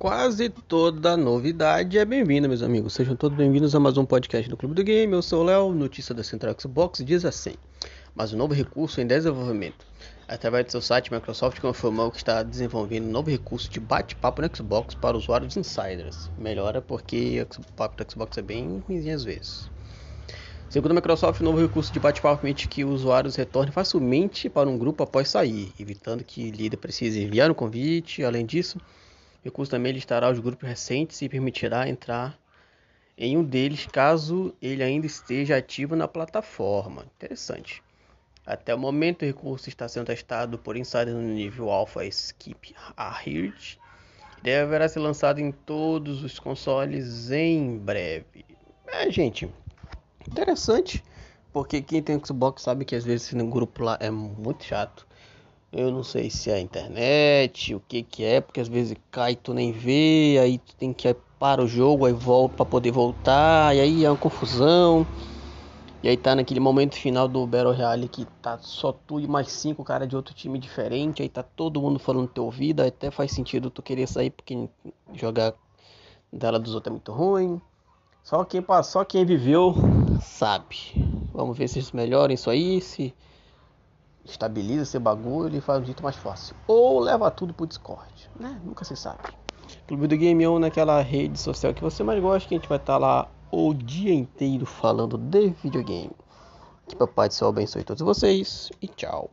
Quase toda novidade é bem-vinda, meus amigos. Sejam todos bem-vindos a mais um podcast do Clube do Game. Eu sou o Léo, notícia da Central Xbox diz assim: Mas um novo recurso em desenvolvimento. Através do seu site, Microsoft confirmou que está desenvolvendo um novo recurso de bate-papo no Xbox para usuários insiders. Melhora porque o papo do Xbox é bem ruimzinho às vezes. Segundo a Microsoft, o novo recurso de bate-papo permite que usuários retornem facilmente para um grupo após sair, evitando que o líder precise enviar um convite. Além disso, o recurso também listará os grupos recentes e permitirá entrar em um deles caso ele ainda esteja ativo na plataforma. Interessante. Até o momento, o recurso está sendo testado por insiders no nível Alpha Skip Ahead. Deverá ser lançado em todos os consoles em breve. É, gente, interessante, porque quem tem Xbox sabe que às vezes no grupo lá é muito chato. Eu não sei se é a internet, o que que é, porque às vezes cai tu nem vê, aí tu tem que ir para o jogo, aí volta para poder voltar, e aí é uma confusão. E aí tá naquele momento final do Battle Royale que tá só tu e mais cinco caras de outro time diferente, aí tá todo mundo falando teu ouvido, até faz sentido tu querer sair porque jogar dela dos outros é muito ruim. Só quem passou, quem viveu sabe. Vamos ver se eles melhoram isso aí, se estabiliza esse bagulho e faz um jeito mais fácil. Ou leva tudo pro Discord, né? Nunca se sabe. Clube do Game On naquela rede social que você mais gosta, que a gente vai estar tá lá o dia inteiro falando de videogame. Que papai do céu abençoe todos vocês e tchau.